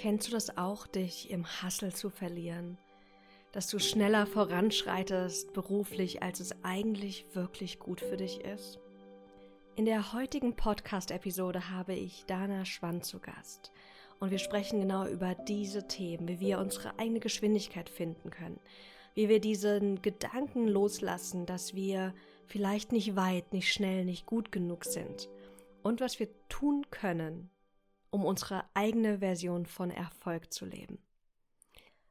Kennst du das auch, dich im Hassel zu verlieren? Dass du schneller voranschreitest beruflich, als es eigentlich wirklich gut für dich ist? In der heutigen Podcast-Episode habe ich Dana Schwann zu Gast. Und wir sprechen genau über diese Themen, wie wir unsere eigene Geschwindigkeit finden können, wie wir diesen Gedanken loslassen, dass wir vielleicht nicht weit, nicht schnell, nicht gut genug sind und was wir tun können, um unsere eigene Version von Erfolg zu leben.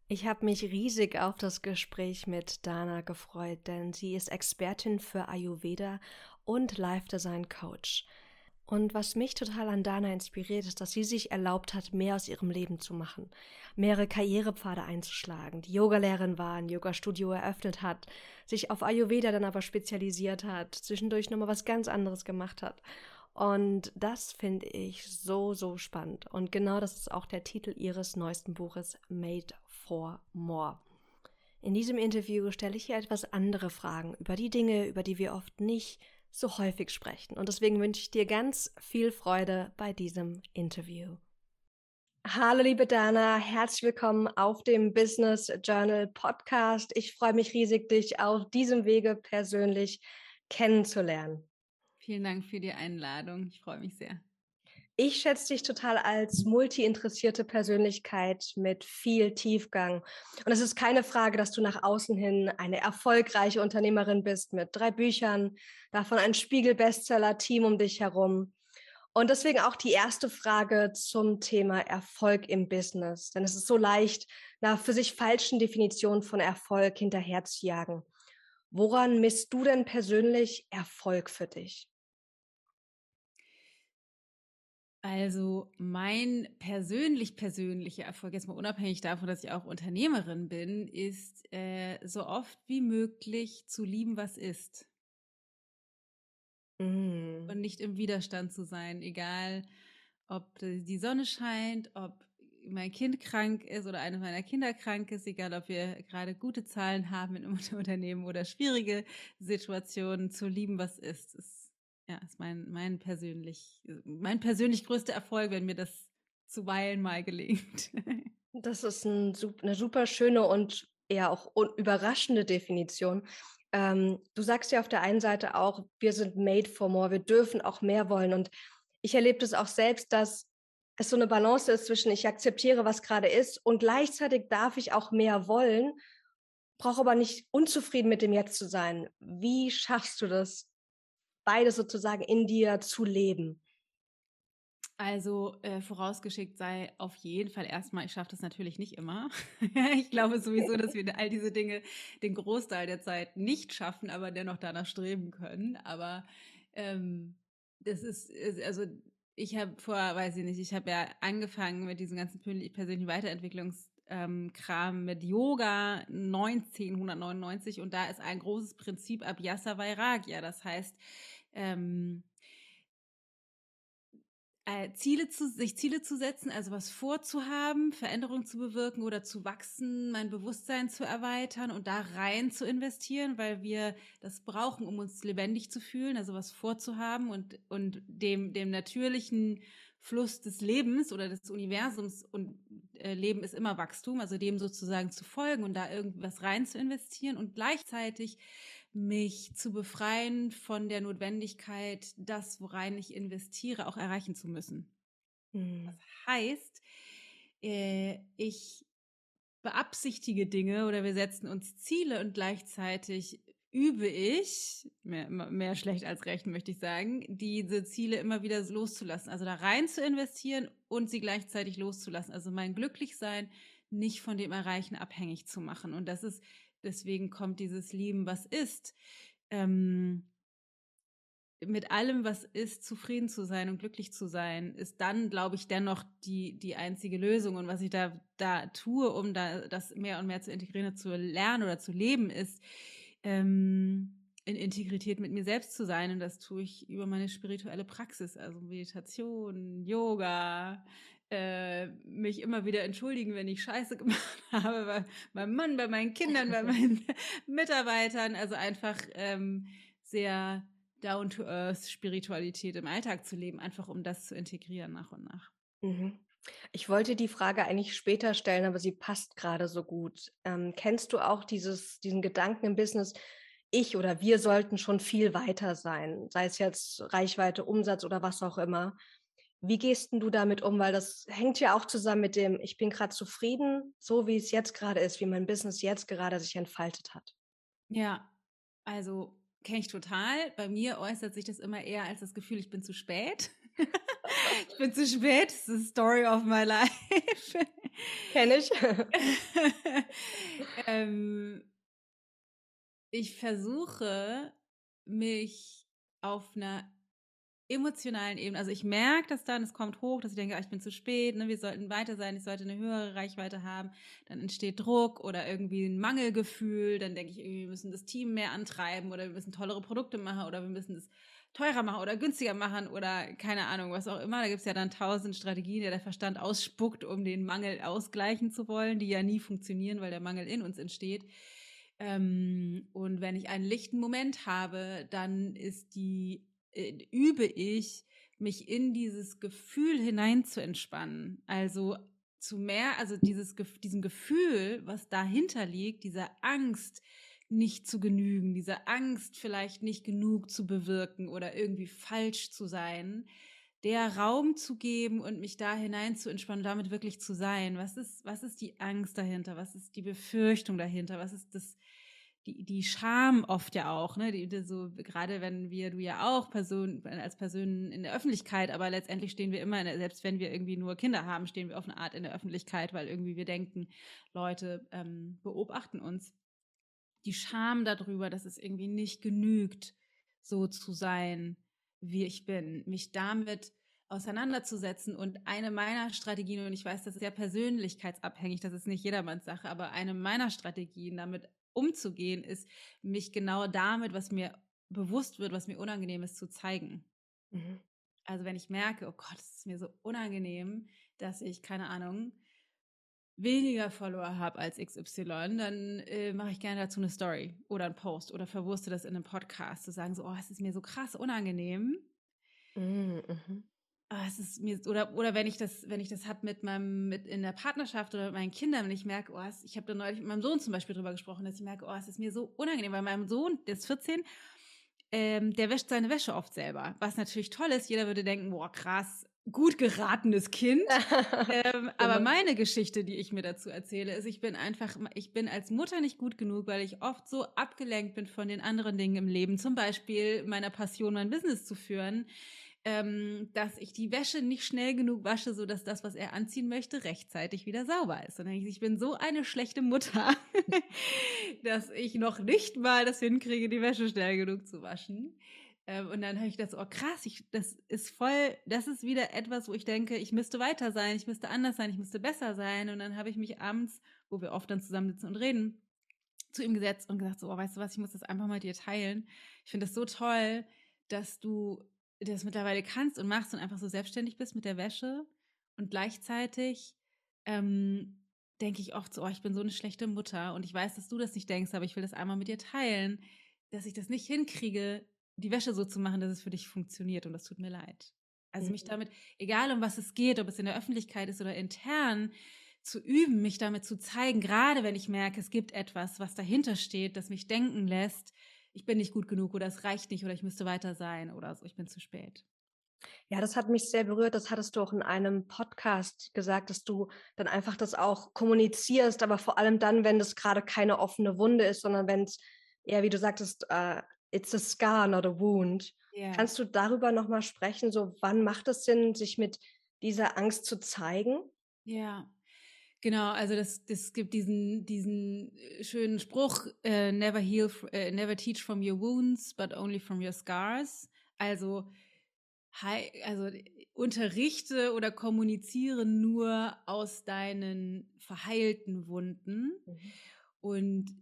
Ich habe mich riesig auf das Gespräch mit Dana gefreut, denn sie ist Expertin für Ayurveda und Life Design Coach. Und was mich total an Dana inspiriert, ist, dass sie sich erlaubt hat, mehr aus ihrem Leben zu machen, mehrere Karrierepfade einzuschlagen, die Yogalehrerin war, ein Yoga-Studio eröffnet hat, sich auf Ayurveda dann aber spezialisiert hat, zwischendurch nochmal was ganz anderes gemacht hat und das finde ich so, so spannend. Und genau das ist auch der Titel ihres neuesten Buches Made for More. In diesem Interview stelle ich ihr etwas andere Fragen über die Dinge, über die wir oft nicht so häufig sprechen. Und deswegen wünsche ich dir ganz viel Freude bei diesem Interview. Hallo liebe Dana, herzlich willkommen auf dem Business Journal Podcast. Ich freue mich riesig, dich auf diesem Wege persönlich kennenzulernen. Vielen Dank für die Einladung. Ich freue mich sehr. Ich schätze dich total als multi-interessierte Persönlichkeit mit viel Tiefgang. Und es ist keine Frage, dass du nach außen hin eine erfolgreiche Unternehmerin bist mit drei Büchern, davon ein Spiegel-Bestseller-Team um dich herum. Und deswegen auch die erste Frage zum Thema Erfolg im Business. Denn es ist so leicht, nach für sich falschen Definitionen von Erfolg hinterherzujagen. Woran misst du denn persönlich Erfolg für dich? Also mein persönlich persönlicher Erfolg, jetzt mal unabhängig davon, dass ich auch Unternehmerin bin, ist äh, so oft wie möglich zu lieben, was ist. Mm. Und nicht im Widerstand zu sein, egal ob die Sonne scheint, ob mein Kind krank ist oder eines meiner Kinder krank ist, egal ob wir gerade gute Zahlen haben in einem Unternehmen oder schwierige Situationen, zu lieben, was ist. ist ja, ist mein, mein persönlich, mein persönlich größter Erfolg, wenn mir das zuweilen mal gelingt. Das ist ein, eine super schöne und eher auch überraschende Definition. Ähm, du sagst ja auf der einen Seite auch, wir sind made for more, wir dürfen auch mehr wollen. Und ich erlebe das auch selbst, dass es so eine Balance ist zwischen, ich akzeptiere, was gerade ist und gleichzeitig darf ich auch mehr wollen, brauche aber nicht unzufrieden mit dem Jetzt zu sein. Wie schaffst du das, beides sozusagen in dir zu leben? Also äh, vorausgeschickt sei auf jeden Fall erstmal, ich schaffe das natürlich nicht immer. ich glaube sowieso, dass wir all diese Dinge den Großteil der Zeit nicht schaffen, aber dennoch danach streben können. Aber ähm, das ist, also ich habe vor, weiß ich nicht, ich habe ja angefangen mit diesem ganzen persönlichen Weiterentwicklungskram ähm, mit Yoga 1999 und da ist ein großes Prinzip Abhyasa Vairagya. Das heißt, ähm, äh, Ziele zu, sich Ziele zu setzen, also was vorzuhaben, Veränderungen zu bewirken oder zu wachsen, mein Bewusstsein zu erweitern und da rein zu investieren, weil wir das brauchen, um uns lebendig zu fühlen, also was vorzuhaben und, und dem, dem natürlichen Fluss des Lebens oder des Universums und äh, Leben ist immer Wachstum, also dem sozusagen zu folgen und da irgendwas rein zu investieren und gleichzeitig mich zu befreien von der Notwendigkeit, das, worein ich investiere, auch erreichen zu müssen. Mhm. Das heißt, äh, ich beabsichtige Dinge oder wir setzen uns Ziele und gleichzeitig übe ich, mehr, mehr schlecht als recht möchte ich sagen, diese Ziele immer wieder loszulassen. Also da rein zu investieren und sie gleichzeitig loszulassen. Also mein Glücklichsein nicht von dem Erreichen abhängig zu machen. Und das ist Deswegen kommt dieses Lieben, was ist. Ähm, mit allem, was ist, zufrieden zu sein und glücklich zu sein, ist dann, glaube ich, dennoch die, die einzige Lösung. Und was ich da, da tue, um da das mehr und mehr zu integrieren, zu lernen oder zu leben, ist, ähm, in Integrität mit mir selbst zu sein. Und das tue ich über meine spirituelle Praxis, also Meditation, Yoga, äh, mich immer wieder entschuldigen, wenn ich Scheiße gemacht habe, bei meinem Mann, bei meinen Kindern, bei meinen Mitarbeitern. Also einfach ähm, sehr down-to-earth Spiritualität im Alltag zu leben, einfach um das zu integrieren nach und nach. Mhm. Ich wollte die Frage eigentlich später stellen, aber sie passt gerade so gut. Ähm, kennst du auch dieses, diesen Gedanken im Business, ich oder wir sollten schon viel weiter sein, sei es jetzt Reichweite, Umsatz oder was auch immer. Wie gehst du damit um? Weil das hängt ja auch zusammen mit dem, ich bin gerade zufrieden, so wie es jetzt gerade ist, wie mein Business jetzt gerade sich entfaltet hat. Ja, also kenne ich total. Bei mir äußert sich das immer eher als das Gefühl, ich bin zu spät. ich bin zu spät. Das ist the story of my life. Kenne ich. ähm, ich versuche mich auf einer emotionalen Ebene, also ich merke das dann, es kommt hoch, dass ich denke, ah, ich bin zu spät, ne, wir sollten weiter sein, ich sollte eine höhere Reichweite haben, dann entsteht Druck oder irgendwie ein Mangelgefühl, dann denke ich, wir müssen das Team mehr antreiben oder wir müssen tollere Produkte machen oder wir müssen das teurer machen oder günstiger machen oder keine Ahnung, was auch immer. Da gibt es ja dann tausend Strategien, die der Verstand ausspuckt, um den Mangel ausgleichen zu wollen, die ja nie funktionieren, weil der Mangel in uns entsteht. Ähm, und wenn ich einen lichten Moment habe, dann ist die, äh, übe ich, mich in dieses Gefühl hinein zu entspannen. Also zu mehr, also dieses, diesem Gefühl, was dahinter liegt, dieser Angst, nicht zu genügen, diese Angst, vielleicht nicht genug zu bewirken oder irgendwie falsch zu sein, der Raum zu geben und mich da hinein zu entspannen, damit wirklich zu sein. Was ist, was ist die Angst dahinter? Was ist die Befürchtung dahinter? Was ist das, die, die Scham oft ja auch, ne? Die, die so, gerade wenn wir, du ja auch Person, als Personen in der Öffentlichkeit, aber letztendlich stehen wir immer, der, selbst wenn wir irgendwie nur Kinder haben, stehen wir auf eine Art in der Öffentlichkeit, weil irgendwie wir denken, Leute ähm, beobachten uns. Die Scham darüber, dass es irgendwie nicht genügt, so zu sein, wie ich bin, mich damit auseinanderzusetzen. Und eine meiner Strategien, und ich weiß, das ist ja persönlichkeitsabhängig, das ist nicht jedermanns Sache, aber eine meiner Strategien, damit umzugehen, ist, mich genau damit, was mir bewusst wird, was mir unangenehm ist, zu zeigen. Mhm. Also wenn ich merke, oh Gott, es ist mir so unangenehm, dass ich, keine Ahnung, weniger Follower habe als XY, dann äh, mache ich gerne dazu eine Story oder einen Post oder verwurste das in einem Podcast, zu sagen so, oh, es ist mir so krass unangenehm. Mhm. Oh, es ist mir oder oder wenn ich das wenn ich das habe mit meinem mit in der Partnerschaft oder mit meinen Kindern wenn ich merke oh es, ich habe da neulich mit meinem Sohn zum Beispiel drüber gesprochen dass ich merke oh es ist mir so unangenehm weil meinem Sohn der ist 14 ähm, der wäscht seine Wäsche oft selber was natürlich toll ist. Jeder würde denken boah krass gut geratenes Kind. ähm, aber meine Geschichte, die ich mir dazu erzähle, ist, ich bin einfach, ich bin als Mutter nicht gut genug, weil ich oft so abgelenkt bin von den anderen Dingen im Leben, zum Beispiel meiner Passion, mein Business zu führen, ähm, dass ich die Wäsche nicht schnell genug wasche, so dass das, was er anziehen möchte, rechtzeitig wieder sauber ist. Und dann ich, ich bin so eine schlechte Mutter, dass ich noch nicht mal das hinkriege, die Wäsche schnell genug zu waschen. Ähm, und dann habe ich gedacht, oh krass, ich, das ist voll, das ist wieder etwas, wo ich denke, ich müsste weiter sein, ich müsste anders sein, ich müsste besser sein. Und dann habe ich mich abends, wo wir oft dann zusammensitzen und reden, zu ihm gesetzt und gesagt, so, oh, weißt du was, ich muss das einfach mal dir teilen. Ich finde das so toll, dass du das mittlerweile kannst und machst und einfach so selbstständig bist mit der Wäsche. Und gleichzeitig ähm, denke ich oft so, oh, ich bin so eine schlechte Mutter und ich weiß, dass du das nicht denkst, aber ich will das einmal mit dir teilen, dass ich das nicht hinkriege, die Wäsche so zu machen, dass es für dich funktioniert und das tut mir leid. Also mhm. mich damit, egal um was es geht, ob es in der Öffentlichkeit ist oder intern, zu üben, mich damit zu zeigen, gerade wenn ich merke, es gibt etwas, was dahinter steht, das mich denken lässt, ich bin nicht gut genug oder es reicht nicht oder ich müsste weiter sein oder so, ich bin zu spät. Ja, das hat mich sehr berührt. Das hattest du auch in einem Podcast gesagt, dass du dann einfach das auch kommunizierst, aber vor allem dann, wenn das gerade keine offene Wunde ist, sondern wenn es eher, wie du sagtest, uh, it's a scar, not a wound. Yeah. Kannst du darüber nochmal sprechen? So, wann macht es Sinn, sich mit dieser Angst zu zeigen? Ja. Genau, also das, das gibt diesen, diesen äh, schönen Spruch, uh, never heal, uh, never teach from your wounds, but only from your scars. Also, also unterrichte oder kommuniziere nur aus deinen verheilten Wunden. Mhm. Und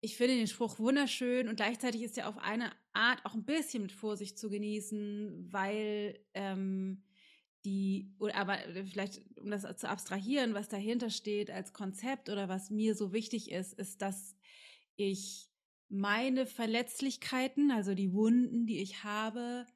ich finde den Spruch wunderschön und gleichzeitig ist er auf eine Art auch ein bisschen mit Vorsicht zu genießen, weil ähm, die, aber vielleicht, um das zu abstrahieren, was dahinter steht als Konzept oder was mir so wichtig ist, ist, dass ich meine Verletzlichkeiten, also die Wunden, die ich habe,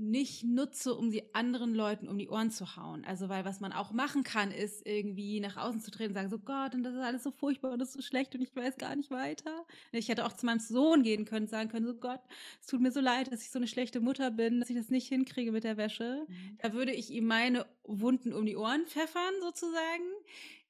nicht nutze, um sie anderen Leuten um die Ohren zu hauen. Also, weil was man auch machen kann, ist irgendwie nach außen zu treten und sagen, so Gott, und das ist alles so furchtbar und das ist so schlecht und ich weiß gar nicht weiter. Ich hätte auch zu meinem Sohn gehen können, sagen können, so Gott, es tut mir so leid, dass ich so eine schlechte Mutter bin, dass ich das nicht hinkriege mit der Wäsche. Mhm. Da würde ich ihm meine Wunden um die Ohren pfeffern, sozusagen.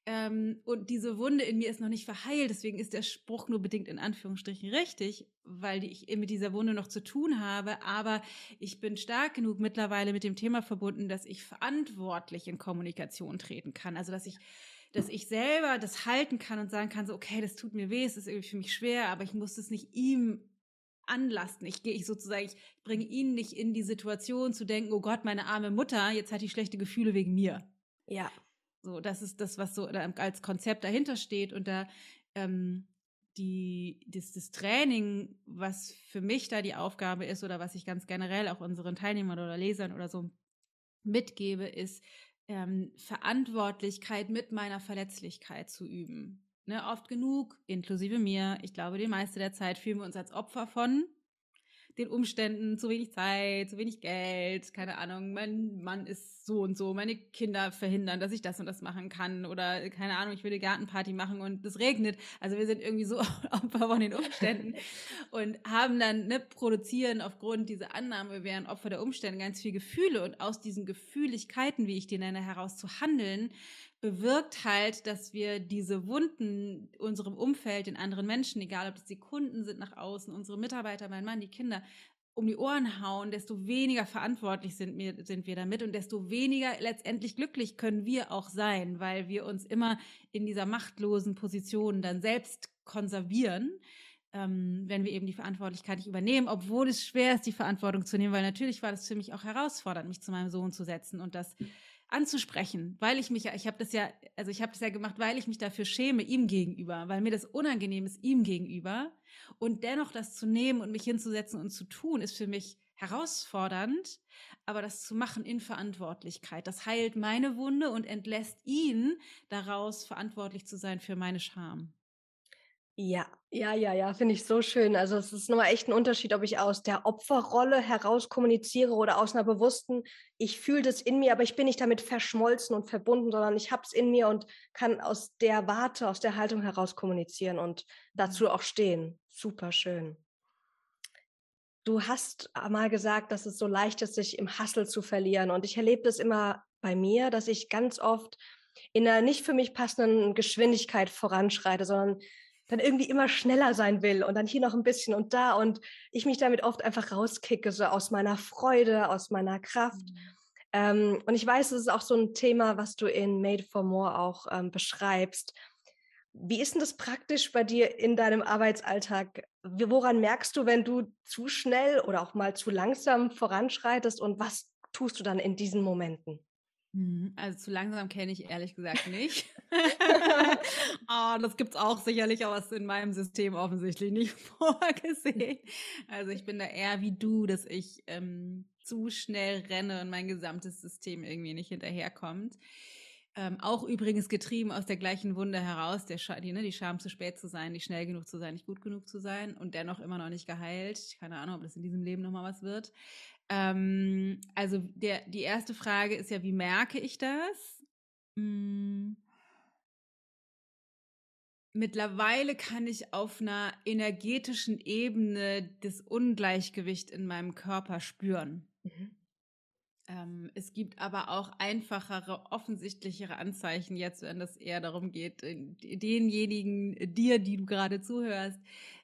Ähm, und diese Wunde in mir ist noch nicht verheilt, deswegen ist der Spruch nur bedingt in Anführungsstrichen richtig, weil ich mit dieser Wunde noch zu tun habe. Aber ich bin stark genug mittlerweile mit dem Thema verbunden, dass ich verantwortlich in Kommunikation treten kann. Also dass ich dass ich selber das halten kann und sagen kann, so, okay, das tut mir weh, es ist irgendwie für mich schwer, aber ich muss es nicht ihm anlasten. Ich gehe ich sozusagen, ich bringe ihn nicht in die Situation zu denken, oh Gott, meine arme Mutter, jetzt hat die schlechte Gefühle wegen mir. Ja. So, das ist das, was so als Konzept dahinter steht. Und da ähm, die, das, das Training, was für mich da die Aufgabe ist oder was ich ganz generell auch unseren Teilnehmern oder Lesern oder so mitgebe, ist ähm, Verantwortlichkeit mit meiner Verletzlichkeit zu üben. Ne, oft genug, inklusive mir, ich glaube, die meiste der Zeit fühlen wir uns als Opfer von den Umständen, zu wenig Zeit, zu wenig Geld, keine Ahnung, mein Mann ist so und so, meine Kinder verhindern, dass ich das und das machen kann oder keine Ahnung, ich will eine Gartenparty machen und es regnet. Also wir sind irgendwie so Opfer von den Umständen und haben dann, ne, produzieren aufgrund dieser Annahme, wir wären Opfer der Umstände ganz viel Gefühle und aus diesen Gefühligkeiten, wie ich die nenne, heraus zu handeln, bewirkt halt, dass wir diese Wunden unserem Umfeld, den anderen Menschen, egal ob das die Kunden sind nach außen, unsere Mitarbeiter, mein Mann, die Kinder, um die Ohren hauen, desto weniger verantwortlich sind wir, sind wir damit und desto weniger letztendlich glücklich können wir auch sein, weil wir uns immer in dieser machtlosen Position dann selbst konservieren. Ähm, wenn wir eben die Verantwortlichkeit nicht übernehmen, obwohl es schwer ist, die Verantwortung zu nehmen, weil natürlich war das für mich auch herausfordernd, mich zu meinem Sohn zu setzen und das anzusprechen, weil ich mich ja, ich habe das ja, also ich habe das ja gemacht, weil ich mich dafür schäme ihm gegenüber, weil mir das unangenehm ist ihm gegenüber und dennoch das zu nehmen und mich hinzusetzen und zu tun, ist für mich herausfordernd, aber das zu machen in Verantwortlichkeit, das heilt meine Wunde und entlässt ihn daraus verantwortlich zu sein für meine Scham. Ja, ja, ja, ja, finde ich so schön. Also es ist nochmal echt ein Unterschied, ob ich aus der Opferrolle heraus kommuniziere oder aus einer bewussten, ich fühle das in mir, aber ich bin nicht damit verschmolzen und verbunden, sondern ich habe es in mir und kann aus der Warte, aus der Haltung heraus kommunizieren und dazu auch stehen. Super schön. Du hast mal gesagt, dass es so leicht ist, sich im Hassel zu verlieren. Und ich erlebe das immer bei mir, dass ich ganz oft in einer nicht für mich passenden Geschwindigkeit voranschreite, sondern dann irgendwie immer schneller sein will und dann hier noch ein bisschen und da und ich mich damit oft einfach rauskicke, so aus meiner Freude, aus meiner Kraft. Mhm. Ähm, und ich weiß, es ist auch so ein Thema, was du in Made for More auch ähm, beschreibst. Wie ist denn das praktisch bei dir in deinem Arbeitsalltag? Woran merkst du, wenn du zu schnell oder auch mal zu langsam voranschreitest und was tust du dann in diesen Momenten? Mhm, also zu langsam kenne ich ehrlich gesagt nicht. oh, das gibt es auch sicherlich, aber es ist in meinem System offensichtlich nicht vorgesehen. Also ich bin da eher wie du, dass ich ähm, zu schnell renne und mein gesamtes System irgendwie nicht hinterherkommt. Ähm, auch übrigens getrieben aus der gleichen Wunde heraus, der Sch die, ne, die Scham zu spät zu sein, nicht schnell genug zu sein, nicht gut genug zu sein und dennoch immer noch nicht geheilt. Keine Ahnung, ob das in diesem Leben nochmal was wird. Ähm, also der, die erste Frage ist ja, wie merke ich das? Hm. Mittlerweile kann ich auf einer energetischen Ebene das Ungleichgewicht in meinem Körper spüren. Mhm. Ähm, es gibt aber auch einfachere, offensichtlichere Anzeichen jetzt, wenn es eher darum geht, denjenigen, dir, die du gerade zuhörst,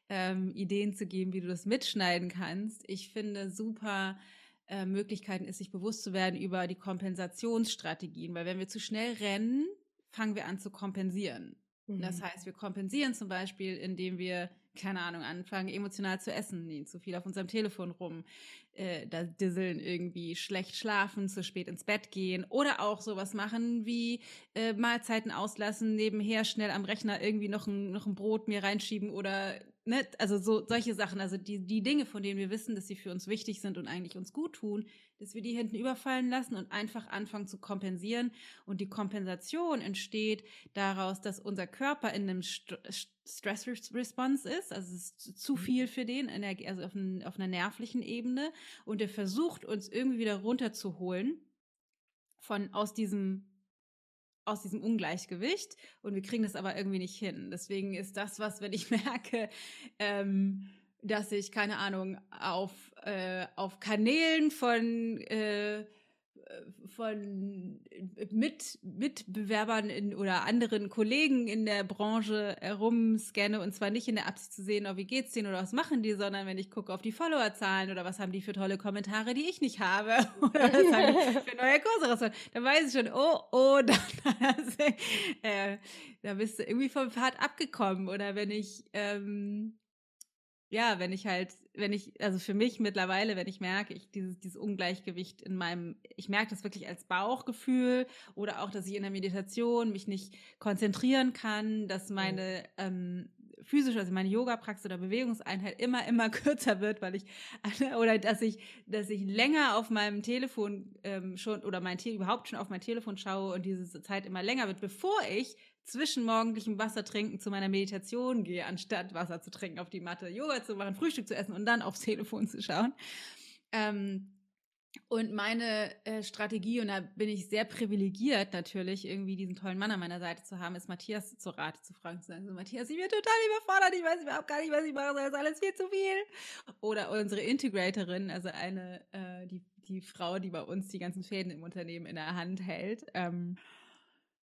ähm, Ideen zu geben, wie du das mitschneiden kannst. Ich finde super äh, Möglichkeiten ist, sich bewusst zu werden über die Kompensationsstrategien, weil wenn wir zu schnell rennen, fangen wir an zu kompensieren. Mhm. Das heißt, wir kompensieren zum Beispiel, indem wir, keine Ahnung, anfangen, emotional zu essen, zu viel auf unserem Telefon rum, äh, da disseln irgendwie, schlecht schlafen, zu spät ins Bett gehen oder auch sowas machen wie äh, Mahlzeiten auslassen, nebenher schnell am Rechner irgendwie noch ein, noch ein Brot mir reinschieben oder ne, also so solche Sachen, also die, die Dinge, von denen wir wissen, dass sie für uns wichtig sind und eigentlich uns gut tun, dass wir die hinten überfallen lassen und einfach anfangen zu kompensieren. Und die Kompensation entsteht daraus, dass unser Körper in einem St Stress-Response ist, also es ist zu mhm. viel für den, also auf, ein, auf einer nervlichen Ebene. Und er versucht, uns irgendwie wieder runterzuholen von aus diesem aus diesem Ungleichgewicht und wir kriegen das aber irgendwie nicht hin. Deswegen ist das was, wenn ich merke, ähm, dass ich, keine Ahnung, auf, äh, auf Kanälen von äh, von mit, Mitbewerbern in, oder anderen Kollegen in der Branche herumscanne und zwar nicht in der Absicht zu sehen, oh, wie geht's denen oder was machen die, sondern wenn ich gucke auf die Followerzahlen oder was haben die für tolle Kommentare, die ich nicht habe oder was haben die für neue Kurse dann weiß ich schon, oh, oh, da, äh, da bist du irgendwie vom Pfad abgekommen. Oder wenn ich ähm, ja, wenn ich halt, wenn ich, also für mich mittlerweile, wenn ich merke, ich dieses, dieses Ungleichgewicht in meinem, ich merke das wirklich als Bauchgefühl oder auch, dass ich in der Meditation mich nicht konzentrieren kann, dass meine ähm, physische, also meine Yoga-Praxis oder Bewegungseinheit immer, immer kürzer wird, weil ich, oder dass ich, dass ich länger auf meinem Telefon ähm, schon, oder mein Te überhaupt schon auf mein Telefon schaue und diese Zeit immer länger wird, bevor ich zwischen morgendlichem Wasser trinken zu meiner Meditation gehe, anstatt Wasser zu trinken, auf die Matte, Yoga zu machen, Frühstück zu essen und dann aufs Telefon zu schauen. Ähm, und meine äh, Strategie, und da bin ich sehr privilegiert natürlich, irgendwie diesen tollen Mann an meiner Seite zu haben, ist Matthias zu Rate zu fragen, zu sagen, so, Matthias, ich bin total überfordert, ich weiß überhaupt gar nicht, was ich mache, das ist alles viel zu viel. Oder unsere Integratorin, also eine, äh, die, die Frau, die bei uns die ganzen Fäden im Unternehmen in der Hand hält. Ähm,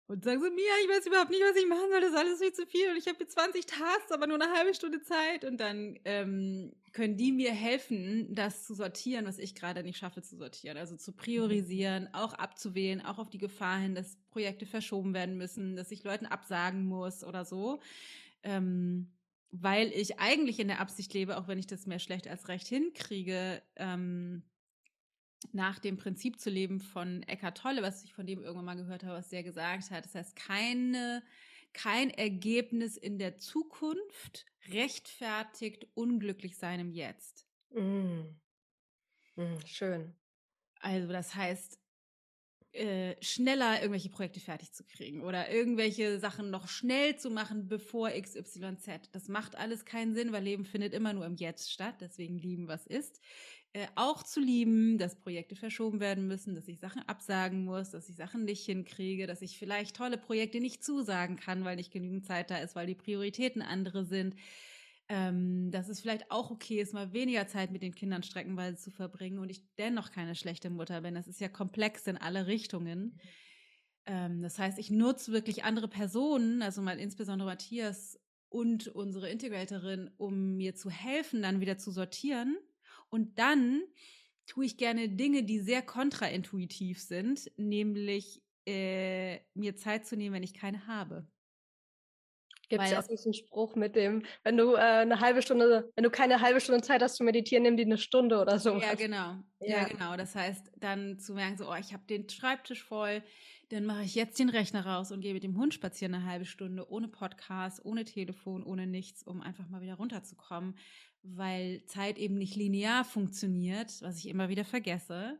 und sagen so, Mia, ich weiß überhaupt nicht, was ich machen soll, das ist alles viel zu viel und ich habe jetzt 20 Tasks, aber nur eine halbe Stunde Zeit. Und dann ähm, können die mir helfen, das zu sortieren, was ich gerade nicht schaffe zu sortieren. Also zu priorisieren, auch abzuwählen, auch auf die Gefahr hin, dass Projekte verschoben werden müssen, dass ich Leuten absagen muss oder so. Ähm, weil ich eigentlich in der Absicht lebe, auch wenn ich das mehr schlecht als recht hinkriege, ähm, nach dem Prinzip zu leben von Eckhart Tolle, was ich von dem irgendwann mal gehört habe, was der gesagt hat. Das heißt, keine, kein Ergebnis in der Zukunft rechtfertigt unglücklich sein im Jetzt. Mm. Mm, schön. Also das heißt, äh, schneller irgendwelche Projekte fertig zu kriegen oder irgendwelche Sachen noch schnell zu machen, bevor XYZ. Das macht alles keinen Sinn, weil Leben findet immer nur im Jetzt statt. Deswegen lieben, was ist. Äh, auch zu lieben, dass Projekte verschoben werden müssen, dass ich Sachen absagen muss, dass ich Sachen nicht hinkriege, dass ich vielleicht tolle Projekte nicht zusagen kann, weil nicht genügend Zeit da ist, weil die Prioritäten andere sind. Ähm, dass es vielleicht auch okay ist, mal weniger Zeit mit den Kindern streckenweise zu verbringen und ich dennoch keine schlechte Mutter bin. Das ist ja komplex in alle Richtungen. Ähm, das heißt, ich nutze wirklich andere Personen, also mal insbesondere Matthias und unsere Integratorin, um mir zu helfen, dann wieder zu sortieren und dann tue ich gerne Dinge, die sehr kontraintuitiv sind, nämlich äh, mir Zeit zu nehmen, wenn ich keine habe. Gibt es ja auch diesen Spruch mit dem, wenn du äh, eine halbe Stunde, wenn du keine halbe Stunde Zeit hast zu meditieren, nimm dir eine Stunde oder so. Ja, genau. Ja. ja, genau. Das heißt, dann zu merken, so, oh, ich habe den Schreibtisch voll, dann mache ich jetzt den Rechner raus und gehe mit dem Hund spazieren eine halbe Stunde, ohne Podcast, ohne Telefon, ohne nichts, um einfach mal wieder runterzukommen weil Zeit eben nicht linear funktioniert, was ich immer wieder vergesse,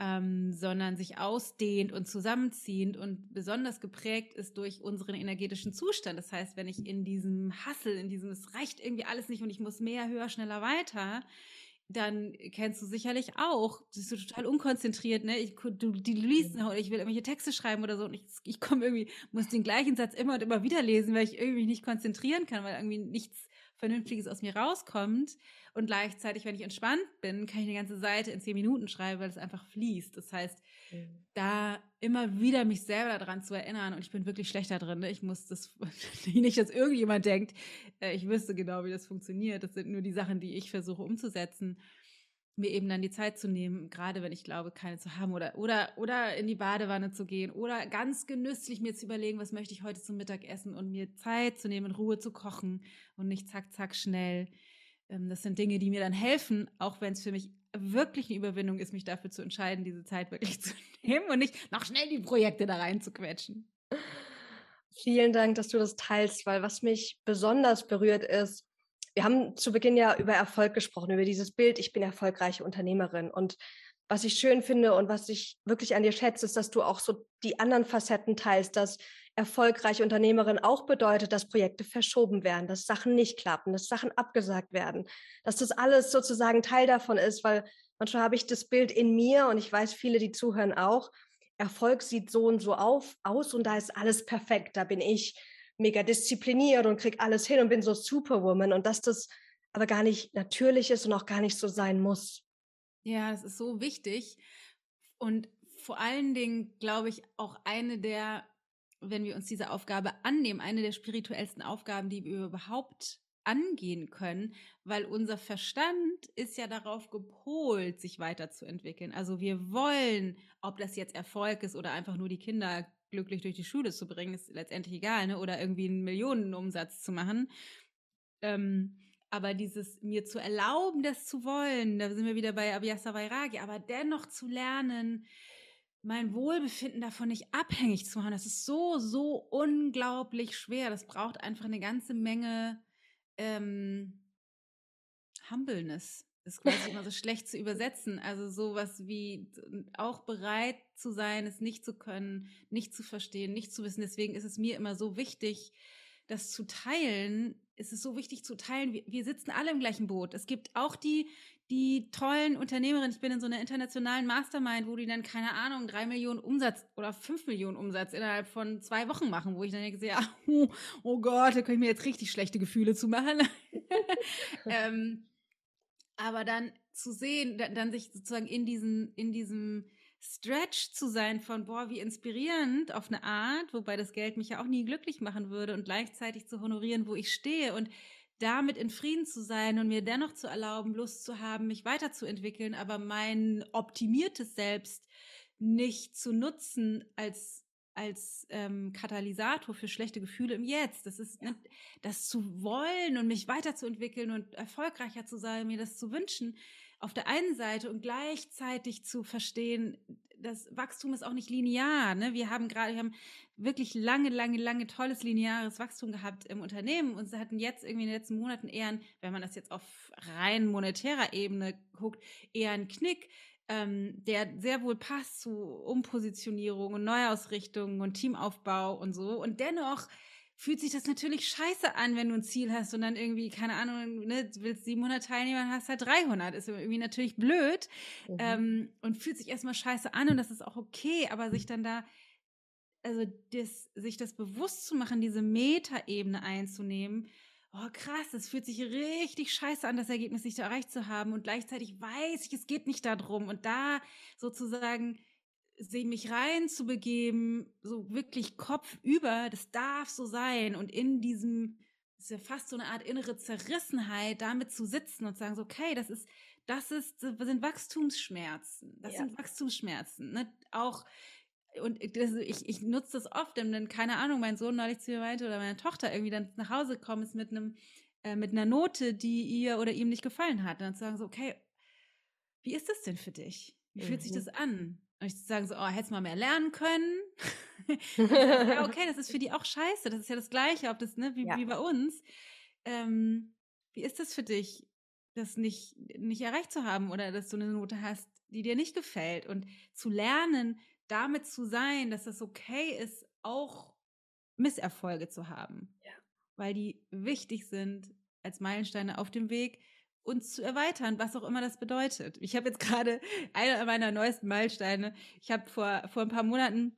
ähm, sondern sich ausdehnt und zusammenzieht und besonders geprägt ist durch unseren energetischen Zustand. Das heißt, wenn ich in diesem Hassel, in diesem, es reicht irgendwie alles nicht und ich muss mehr, höher, schneller, weiter, dann kennst du sicherlich auch, bist du total unkonzentriert, ne? Ich, du, die liest, oder ich will irgendwelche Texte schreiben oder so und ich, ich komme irgendwie, muss den gleichen Satz immer und immer wieder lesen, weil ich irgendwie nicht konzentrieren kann, weil irgendwie nichts Vernünftiges aus mir rauskommt. Und gleichzeitig, wenn ich entspannt bin, kann ich eine ganze Seite in zehn Minuten schreiben, weil es einfach fließt. Das heißt, mhm. da immer wieder mich selber daran zu erinnern, und ich bin wirklich schlecht da drin. Ne? Ich muss das nicht, dass irgendjemand denkt, äh, ich wüsste genau, wie das funktioniert. Das sind nur die Sachen, die ich versuche umzusetzen mir eben dann die Zeit zu nehmen, gerade wenn ich glaube, keine zu haben oder, oder, oder in die Badewanne zu gehen oder ganz genüsslich mir zu überlegen, was möchte ich heute zum Mittag essen und mir Zeit zu nehmen, in Ruhe zu kochen und nicht zack, zack, schnell. Ähm, das sind Dinge, die mir dann helfen, auch wenn es für mich wirklich eine Überwindung ist, mich dafür zu entscheiden, diese Zeit wirklich zu nehmen und nicht noch schnell die Projekte da rein zu quetschen. Vielen Dank, dass du das teilst, weil was mich besonders berührt ist, Wir haben zu Beginn ja über Erfolg gesprochen, über dieses Bild, ich bin erfolgreiche Unternehmerin. Und was ich schön finde und was ich wirklich an dir schätze, ist, dass du auch so die anderen Facetten teilst, dass erfolgreiche Unternehmerin auch bedeutet, dass Projekte verschoben werden, dass Sachen nicht klappen, dass Sachen abgesagt werden, dass das alles sozusagen Teil davon ist, weil manchmal habe ich das Bild in mir und ich weiß, viele, die zuhören auch, Erfolg sieht so und so auf, aus und da ist alles perfekt, da bin ich mega diszipliniert und kriege alles hin und bin so Superwoman und dass das aber gar nicht natürlich ist und auch gar nicht so sein muss. Ja, das ist so wichtig und vor allen Dingen, glaube ich, auch eine der wenn wir uns diese Aufgabe annehmen, eine der spirituellsten Aufgaben, die wir überhaupt angehen können, weil unser Verstand ist ja darauf gepolt, sich weiterzuentwickeln. Also wir wollen, ob das jetzt Erfolg ist oder einfach nur die Kinder glücklich durch die Schule zu bringen, ist letztendlich egal, ne? oder irgendwie einen Millionenumsatz zu machen. Ähm, aber dieses mir zu erlauben, das zu wollen, da sind wir wieder bei Abhyasa Vairagi, aber dennoch zu lernen, mein Wohlbefinden davon nicht abhängig zu machen, das ist so, so unglaublich schwer. Das braucht einfach eine ganze Menge ähm, Humbleness. Ist quasi immer so schlecht zu übersetzen. Also sowas wie auch bereit zu sein, es nicht zu können, nicht zu verstehen, nicht zu wissen. Deswegen ist es mir immer so wichtig, das zu teilen. Es ist so wichtig zu teilen. Wir, wir sitzen alle im gleichen Boot. Es gibt auch die, die tollen Unternehmerinnen, ich bin in so einer internationalen Mastermind, wo die dann, keine Ahnung, drei Millionen Umsatz oder fünf Millionen Umsatz innerhalb von zwei Wochen machen, wo ich dann denke, ja, oh, oh Gott, da ich mir jetzt richtig schlechte Gefühle zu machen. ähm, aber dann zu sehen, dann sich sozusagen in diesen, in diesem Stretch zu sein von, boah, wie inspirierend auf eine Art, wobei das Geld mich ja auch nie glücklich machen würde und gleichzeitig zu honorieren, wo ich stehe und damit in Frieden zu sein und mir dennoch zu erlauben, Lust zu haben, mich weiterzuentwickeln, aber mein optimiertes Selbst nicht zu nutzen als als ähm, Katalysator für schlechte Gefühle im Jetzt. Das ist ja. das zu wollen und mich weiterzuentwickeln und erfolgreicher zu sein, mir das zu wünschen auf der einen Seite und gleichzeitig zu verstehen, das Wachstum ist auch nicht linear. Ne? Wir haben gerade, wir haben wirklich lange, lange, lange tolles lineares Wachstum gehabt im Unternehmen und sie hatten jetzt irgendwie in den letzten Monaten eher, ein, wenn man das jetzt auf rein monetärer Ebene guckt, eher einen Knick, ähm, der sehr wohl passt zu Umpositionierung und Neuausrichtung und Teamaufbau und so. Und dennoch fühlt sich das natürlich scheiße an, wenn du ein Ziel hast und dann irgendwie, keine Ahnung, ne, du willst 700 Teilnehmer, hast halt 300. Ist irgendwie natürlich blöd mhm. ähm, und fühlt sich erstmal scheiße an und das ist auch okay, aber sich dann da, also das, sich das bewusst zu machen, diese Metaebene einzunehmen, oh krass, es fühlt sich richtig scheiße an, das Ergebnis nicht erreicht zu haben und gleichzeitig weiß ich, es geht nicht darum und da sozusagen sie mich rein zu begeben, so wirklich kopfüber, das darf so sein und in diesem, ist ja fast so eine Art innere Zerrissenheit, damit zu sitzen und sagen so, okay, das ist, das ist, das sind Wachstumsschmerzen, das ja. sind Wachstumsschmerzen, ne? auch, und ich, ich nutze das oft, denn, keine Ahnung, mein Sohn neulich zu mir meinte oder meine Tochter irgendwie dann nach Hause gekommen ist mit einem, äh, mit einer Note, die ihr oder ihm nicht gefallen hat, und dann zu sagen so, okay, wie ist das denn für dich? Wie fühlt sich mhm. das an? Und ich sagen so, oh, hättest mal mehr lernen können. ja, okay, das ist für die auch scheiße. Das ist ja das Gleiche, ob das, ne, wie, ja. wie bei uns. Ähm, wie ist das für dich, das nicht, nicht erreicht zu haben oder dass du eine Note hast, die dir nicht gefällt? Und zu lernen, damit zu sein, dass es okay ist, auch Misserfolge zu haben. Ja. Weil die wichtig sind als Meilensteine auf dem Weg uns zu erweitern, was auch immer das bedeutet. Ich habe jetzt gerade einer meiner neuesten Meilensteine. Ich habe vor, vor ein paar Monaten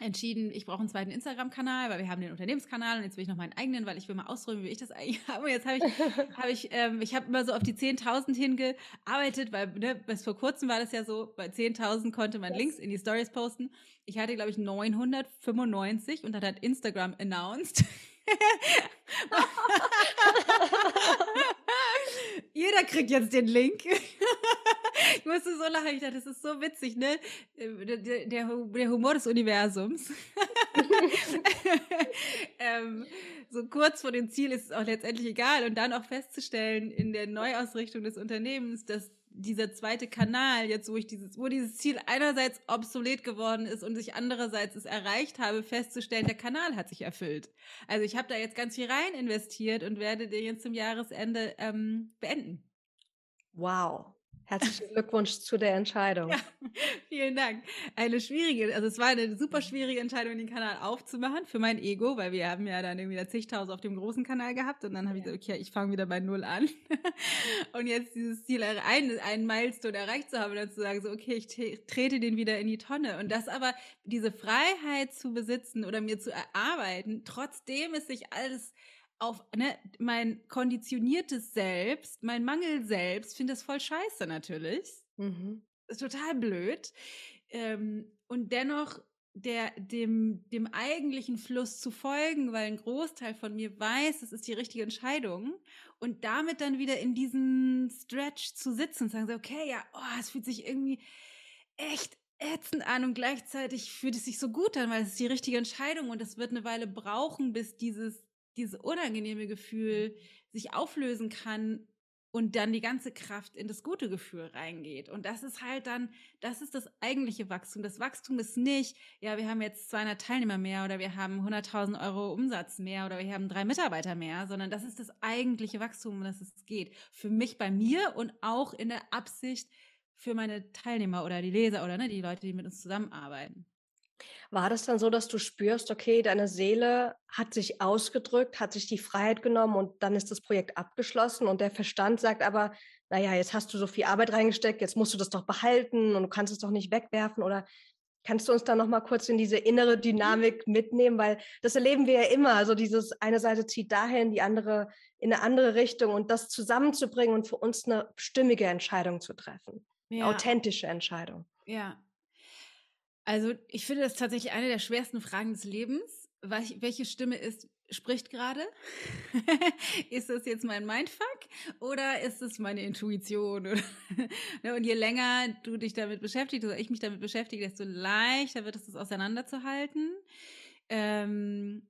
entschieden, ich brauche einen zweiten Instagram-Kanal, weil wir haben den Unternehmenskanal und jetzt will ich noch meinen eigenen, weil ich will mal ausräumen, wie ich das eigentlich habe. Und jetzt habe ich, habe ich, ähm, ich habe immer so auf die 10.000 hingearbeitet, weil ne, bis vor kurzem war das ja so, bei 10.000 konnte man yes. Links in die Stories posten. Ich hatte, glaube ich, 995 und dann hat Instagram announced. Jeder kriegt jetzt den Link. ich musste so lachen. Ich dachte, das ist so witzig, ne? Der, der, der Humor des Universums. ähm, so kurz vor dem Ziel ist es auch letztendlich egal. Und dann auch festzustellen in der Neuausrichtung des Unternehmens, dass dieser zweite Kanal, jetzt wo ich dieses, wo dieses Ziel einerseits obsolet geworden ist und ich andererseits es erreicht habe, festzustellen, der Kanal hat sich erfüllt. Also ich habe da jetzt ganz viel rein investiert und werde den jetzt zum Jahresende ähm, beenden. Wow. Herzlichen Glückwunsch zu der Entscheidung. Ja, vielen Dank. Eine schwierige, also es war eine super schwierige Entscheidung, den Kanal aufzumachen für mein Ego, weil wir haben ja dann irgendwie zigtausend auf dem großen Kanal gehabt und dann habe ja. ich gesagt, okay, ich fange wieder bei Null an. und jetzt dieses Ziel, einen, einen Milestone erreicht zu haben und dann zu sagen, so, okay, ich trete den wieder in die Tonne. Und das aber, diese Freiheit zu besitzen oder mir zu erarbeiten, trotzdem ist sich alles auf ne, mein konditioniertes Selbst, mein Mangel selbst, finde das voll scheiße natürlich. Mhm. Ist total blöd. Ähm, und dennoch der, dem, dem eigentlichen Fluss zu folgen, weil ein Großteil von mir weiß, es ist die richtige Entscheidung. Und damit dann wieder in diesem Stretch zu sitzen und sagen so, okay, ja, oh, es fühlt sich irgendwie echt ätzend an und gleichzeitig fühlt es sich so gut an, weil es ist die richtige Entscheidung und es wird eine Weile brauchen, bis dieses dieses unangenehme Gefühl sich auflösen kann und dann die ganze Kraft in das gute Gefühl reingeht. Und das ist halt dann, das ist das eigentliche Wachstum. Das Wachstum ist nicht, ja, wir haben jetzt 200 Teilnehmer mehr oder wir haben 100.000 Euro Umsatz mehr oder wir haben drei Mitarbeiter mehr, sondern das ist das eigentliche Wachstum, um das es geht. Für mich bei mir und auch in der Absicht für meine Teilnehmer oder die Leser oder ne, die Leute, die mit uns zusammenarbeiten. War das dann so, dass du spürst, okay, deine Seele hat sich ausgedrückt, hat sich die Freiheit genommen und dann ist das Projekt abgeschlossen und der Verstand sagt aber, naja, jetzt hast du so viel Arbeit reingesteckt, jetzt musst du das doch behalten und du kannst es doch nicht wegwerfen? Oder kannst du uns da noch mal kurz in diese innere Dynamik mitnehmen, weil das erleben wir ja immer, also dieses eine Seite zieht dahin, die andere in eine andere Richtung und das zusammenzubringen und für uns eine stimmige Entscheidung zu treffen, ja. authentische Entscheidung. Ja, also ich finde das tatsächlich eine der schwersten Fragen des Lebens. Welche Stimme ist, spricht gerade? ist das jetzt mein Mindfuck oder ist es meine Intuition? Ne, und je länger du dich damit beschäftigst oder ich mich damit beschäftige, desto leichter wird es, das auseinanderzuhalten. Ähm,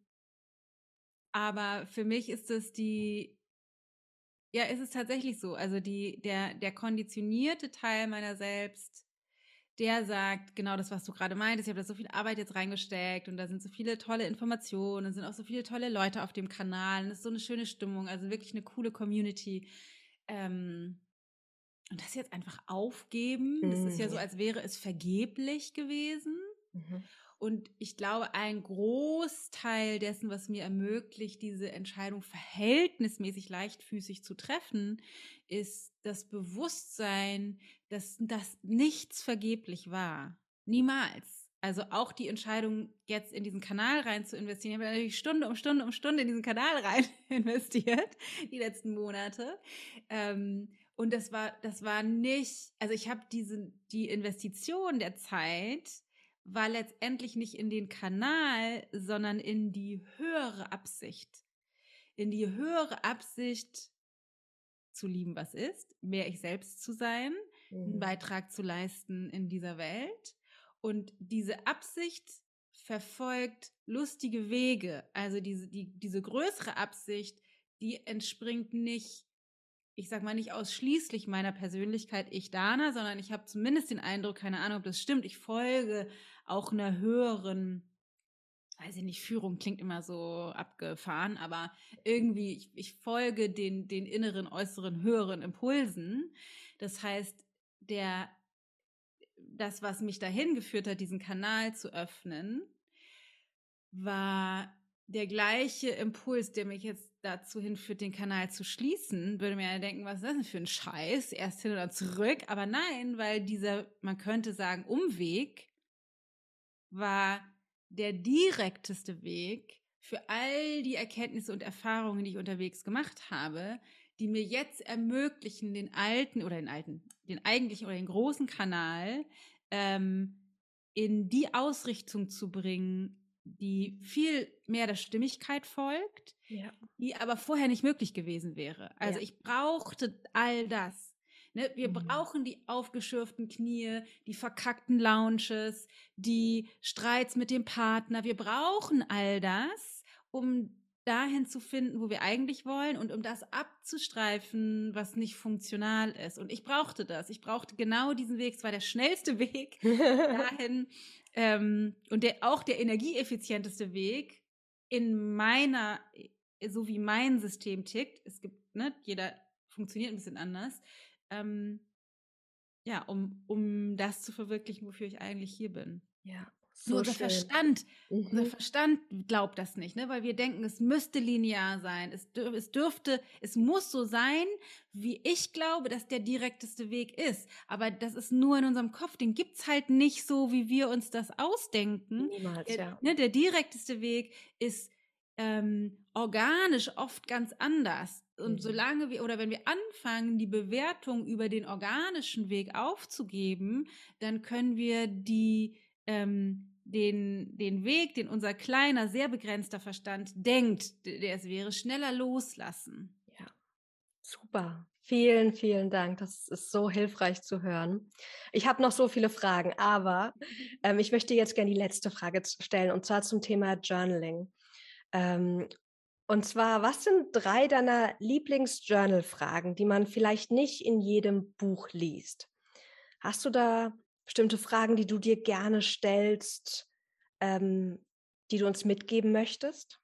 aber für mich ist es die, ja, ist es tatsächlich so. Also die, der, der konditionierte Teil meiner selbst der sagt genau das, was du gerade meintest. Ich habe da so viel Arbeit jetzt reingesteckt und da sind so viele tolle Informationen und sind auch so viele tolle Leute auf dem Kanal und es ist so eine schöne Stimmung, also wirklich eine coole Community. Ähm, und das jetzt einfach aufgeben, mhm. das ist ja so, als wäre es vergeblich gewesen. Mhm. Und ich glaube, ein Großteil dessen, was mir ermöglicht, diese Entscheidung verhältnismäßig leichtfüßig zu treffen, ist das Bewusstsein, dass das nichts vergeblich war. Niemals. Also auch die Entscheidung, jetzt in diesen Kanal rein zu investieren. Ich habe natürlich Stunde um Stunde um Stunde in diesen Kanal rein investiert, die letzten Monate. Ähm, und das war, das war nicht, also ich habe diese, die Investition der Zeit war letztendlich nicht in den Kanal, sondern in die höhere Absicht. In die höhere Absicht zu lieben, was ist, mehr ich selbst zu sein, mhm. einen Beitrag zu leisten in dieser Welt. Und diese Absicht verfolgt lustige Wege. Also diese, die, diese größere Absicht, die entspringt nicht ich sag mal nicht ausschließlich meiner Persönlichkeit ich Dana, sondern ich habe zumindest den Eindruck, keine Ahnung, ob das stimmt, ich folge auch einer höheren, weiß ich nicht, Führung klingt immer so abgefahren, aber irgendwie, ich, ich folge den, den inneren, äußeren, höheren Impulsen. Das heißt, der, das, was mich dahin geführt hat, diesen Kanal zu öffnen, war der gleiche Impuls, der mich jetzt dazu hinführt, den Kanal zu schließen, würde mir ja denken, was ist das denn für ein Scheiß? Erst hin oder zurück. Aber nein, weil dieser, man könnte sagen, Umweg war der direkteste Weg für all die Erkenntnisse und Erfahrungen, die ich unterwegs gemacht habe, die mir jetzt ermöglichen, den alten oder den alten, den eigentlichen oder den großen Kanal ähm, in die Ausrichtung zu bringen, die viel mehr der Stimmigkeit folgt, ja. die aber vorher nicht möglich gewesen wäre. Also ja. ich brauchte all das. Ne, wir mhm. brauchen die aufgeschürften Knie, die verkackten Lounges, die Streits mit dem Partner. Wir brauchen all das, um dahin zu finden, wo wir eigentlich wollen und um das abzustreifen, was nicht funktional ist. Und ich brauchte das. Ich brauchte genau diesen Weg. Es war der schnellste Weg dahin ähm, und der, auch der energieeffizienteste Weg in meiner, so wie mein System tickt. Es gibt, ne, jeder funktioniert ein bisschen anders. Ähm, ja, um, um das zu verwirklichen, wofür ich eigentlich hier bin. Ja. So Nur unser schön. Verstand, mhm. unser Verstand glaubt das nicht, ne? weil wir denken, es müsste linear sein, es, dür es dürfte, es muss so sein, wie ich glaube, dass der direkteste Weg ist. Aber das ist nur in unserem Kopf, den gibt's halt nicht so, wie wir uns das ausdenken. Niemals, der, ja. Ne, der direkteste Weg ist ähm, organisch oft ganz anders. Und mhm. solange wir, oder wenn wir anfangen, die Bewertung über den organischen Weg aufzugeben, dann können wir die ähm, den, den Weg, den unser kleiner, sehr begrenzter Verstand denkt, der es wäre, schneller loslassen. Ja, super. Vielen, vielen Dank. Das ist so hilfreich zu hören. Ich habe noch so viele Fragen, aber ähm, ich möchte jetzt gerne die letzte Frage stellen und zwar zum Thema Journaling. Ähm, und zwar, was sind drei deiner Lieblings-Journal-Fragen, die man vielleicht nicht in jedem Buch liest? Hast du da bestimmte Fragen, die du dir gerne stellst, ähm, die du uns mitgeben möchtest?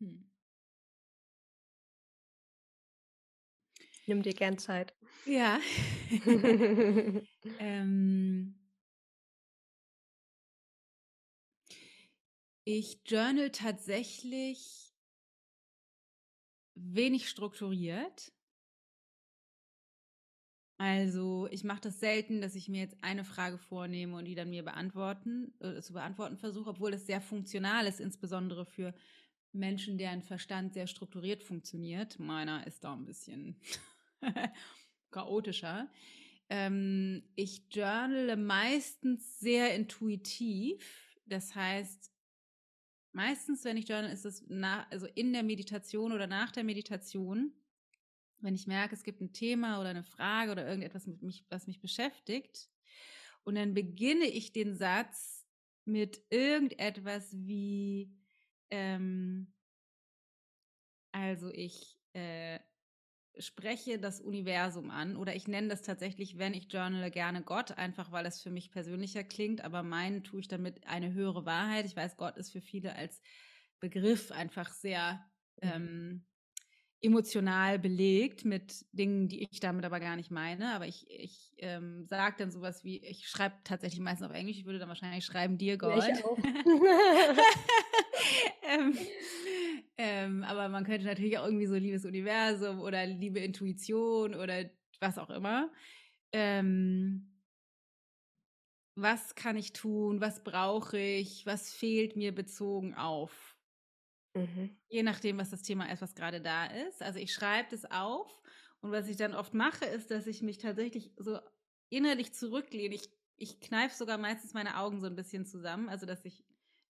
Hm. Nimm dir gern Zeit. Ja. ähm, ich journal tatsächlich wenig strukturiert. Also ich mache das selten, dass ich mir jetzt eine Frage vornehme und die dann mir beantworten, äh, zu beantworten versuche, obwohl es sehr funktional ist, insbesondere für Menschen, deren Verstand sehr strukturiert funktioniert. Meiner ist da ein bisschen chaotischer. Ähm, ich journale meistens sehr intuitiv. Das heißt, meistens, wenn ich journal, ist es nach, also in der Meditation oder nach der Meditation wenn ich merke, es gibt ein Thema oder eine Frage oder irgendetwas, mich, was mich beschäftigt, und dann beginne ich den Satz mit irgendetwas wie, ähm, also ich äh, spreche das Universum an oder ich nenne das tatsächlich, wenn ich journale, gerne Gott, einfach weil es für mich persönlicher klingt, aber meinen tue ich damit eine höhere Wahrheit. Ich weiß, Gott ist für viele als Begriff einfach sehr mhm. ähm, emotional belegt mit Dingen, die ich damit aber gar nicht meine. Aber ich, ich ähm, sage dann sowas wie, ich schreibe tatsächlich meistens auf Englisch, ich würde dann wahrscheinlich schreiben, Dear God. Ja, ich auch. ähm, ähm, aber man könnte natürlich auch irgendwie so liebes Universum oder liebe Intuition oder was auch immer. Ähm, was kann ich tun? Was brauche ich? Was fehlt mir bezogen auf? Mhm. Je nachdem, was das Thema ist, was gerade da ist. Also ich schreibe das auf und was ich dann oft mache, ist, dass ich mich tatsächlich so innerlich zurücklehne. Ich, ich kneife sogar meistens meine Augen so ein bisschen zusammen, also dass ich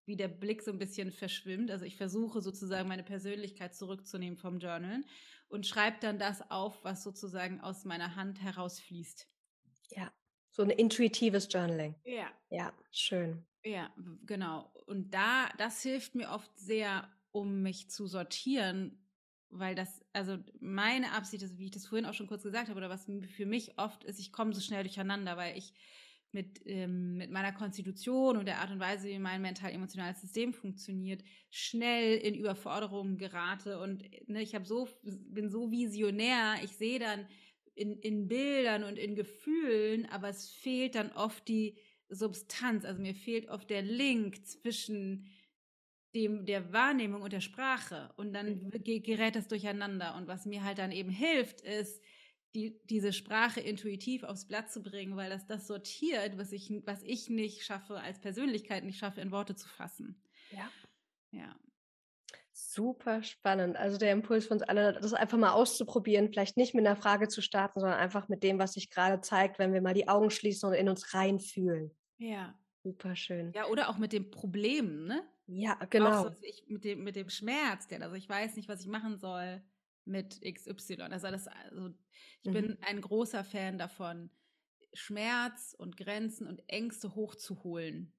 wie der Blick so ein bisschen verschwimmt. Also ich versuche sozusagen meine Persönlichkeit zurückzunehmen vom Journal und schreibe dann das auf, was sozusagen aus meiner Hand herausfließt. Ja, so ein intuitives Journaling. Ja. Ja, schön. Ja, genau. Und da, das hilft mir oft sehr, um mich zu sortieren, weil das, also meine Absicht ist, wie ich das vorhin auch schon kurz gesagt habe, oder was für mich oft ist, ich komme so schnell durcheinander, weil ich mit, ähm, mit meiner Konstitution und der Art und Weise, wie mein mental-emotionales System funktioniert, schnell in Überforderungen gerate. Und ne, ich habe so, bin so visionär, ich sehe dann in, in Bildern und in Gefühlen, aber es fehlt dann oft die Substanz, also mir fehlt oft der Link zwischen dem, der Wahrnehmung und der Sprache. Und dann mhm. gerät das durcheinander. Und was mir halt dann eben hilft, ist, die, diese Sprache intuitiv aufs Blatt zu bringen, weil das das sortiert, was ich, was ich nicht schaffe, als Persönlichkeit nicht schaffe, in Worte zu fassen. Ja. Ja. Super spannend. Also der Impuls für uns alle, das einfach mal auszuprobieren, vielleicht nicht mit einer Frage zu starten, sondern einfach mit dem, was sich gerade zeigt, wenn wir mal die Augen schließen und in uns reinfühlen. Ja. Super schön. Ja, oder auch mit dem Problem, ne? Ja, genau. Auch so, ich, mit, dem, mit dem Schmerz, der, also ich weiß nicht, was ich machen soll mit XY. Also, das, also ich mhm. bin ein großer Fan davon, Schmerz und Grenzen und Ängste hochzuholen.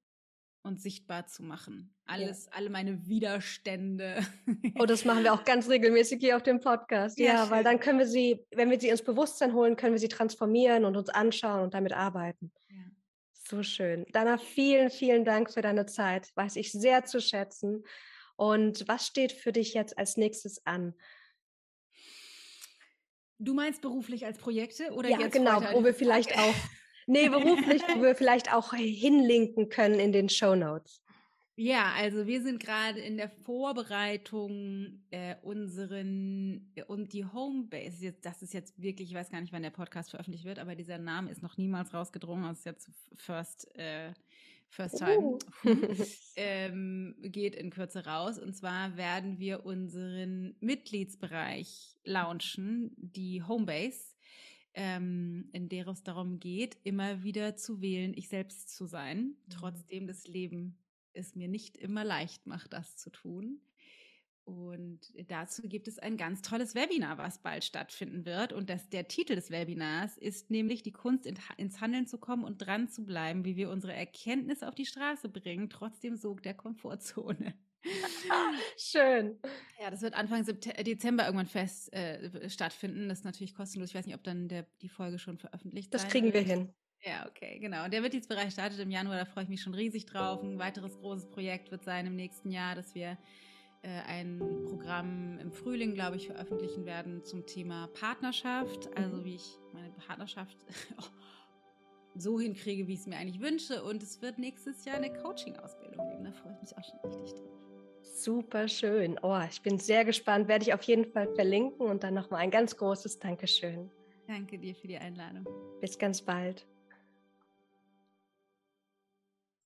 und sichtbar zu machen. Alles, ja. alle meine Widerstände. Oh, das machen wir auch ganz regelmäßig hier auf dem Podcast. Ja, ja weil dann können wir sie, wenn wir sie ins Bewusstsein holen, können wir sie transformieren und uns anschauen und damit arbeiten. Ja. So schön. Dana, vielen, vielen Dank für deine Zeit. Weiß ich sehr zu schätzen. Und was steht für dich jetzt als nächstes an? Du meinst beruflich als Projekte oder ja, jetzt genau, wo wir vielleicht auch Nee, beruflich, wo wir vielleicht auch hinlinken können in den Show Notes. Ja, also wir sind gerade in der Vorbereitung äh, unseren äh, und die Homebase. Jetzt, das ist jetzt wirklich, ich weiß gar nicht, wann der Podcast veröffentlicht wird, aber dieser Name ist noch niemals rausgedrungen. Das ist jetzt first, äh, first time. Uh. ähm, geht in Kürze raus. Und zwar werden wir unseren Mitgliedsbereich launchen, die Homebase ähm, in der es darum geht, immer wieder zu wählen, ich selbst zu sein, mhm. trotzdem das Leben es mir nicht immer leicht macht, das zu tun. Und dazu gibt es ein ganz tolles Webinar, was bald stattfinden wird. Und das, der Titel des Webinars ist nämlich die Kunst in, ins Handeln zu kommen und dran zu bleiben, wie wir unsere Erkenntnis auf die Straße bringen, trotzdem Sog der Komfortzone. Schön. Ja, das wird Anfang äh, Dezember irgendwann fest äh, stattfinden. Das ist natürlich kostenlos. Ich weiß nicht, ob dann der, die Folge schon veröffentlicht Das kriegen wird. wir hin. Ja, okay, genau. Und der Mitgliedsbereich startet im Januar, da freue ich mich schon riesig drauf. Ein weiteres großes Projekt wird sein im nächsten Jahr, dass wir äh, ein Programm im Frühling, glaube ich, veröffentlichen werden zum Thema Partnerschaft. Also mhm. wie ich meine Partnerschaft so hinkriege, wie ich es mir eigentlich wünsche. Und es wird nächstes Jahr eine Coaching-Ausbildung geben. Da freue ich mich auch schon richtig drauf. Super schön. Oh, ich bin sehr gespannt. Werde ich auf jeden Fall verlinken und dann nochmal ein ganz großes Dankeschön. Danke dir für die Einladung. Bis ganz bald.